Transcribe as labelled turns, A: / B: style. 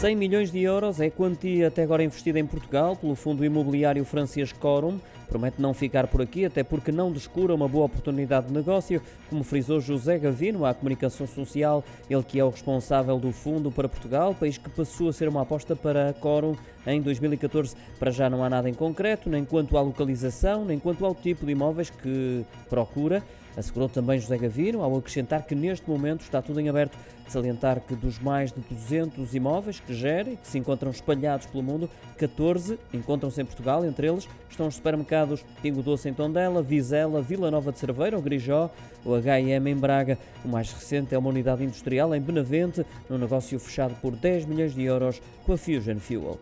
A: 100 milhões de euros é a quantia até agora investida em Portugal pelo fundo imobiliário francês Corum. Promete não ficar por aqui, até porque não descura uma boa oportunidade de negócio, como frisou José Gavino à comunicação social, ele que é o responsável do fundo para Portugal, país que passou a ser uma aposta para a Corum em 2014. Para já não há nada em concreto, nem quanto à localização, nem quanto ao tipo de imóveis que procura. Assegurou também José Gavino, ao acrescentar que neste momento está tudo em aberto. Salientar que dos mais de 200 imóveis que gera e que se encontram espalhados pelo mundo, 14 encontram-se em Portugal. Entre eles estão os supermercados Pingo Doce em Tondela, Vizela, Vila Nova de Cerveira, o Grijó, o H&M em Braga. O mais recente é uma unidade industrial em Benavente, num negócio fechado por 10 milhões de euros com a Fusion Fuel.